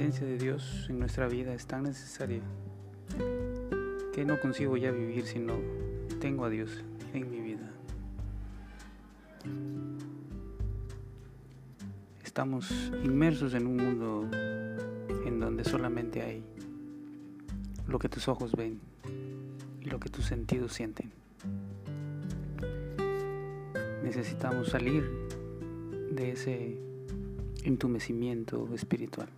presencia de Dios en nuestra vida es tan necesaria que no consigo ya vivir si no tengo a Dios en mi vida. Estamos inmersos en un mundo en donde solamente hay lo que tus ojos ven y lo que tus sentidos sienten. Necesitamos salir de ese entumecimiento espiritual.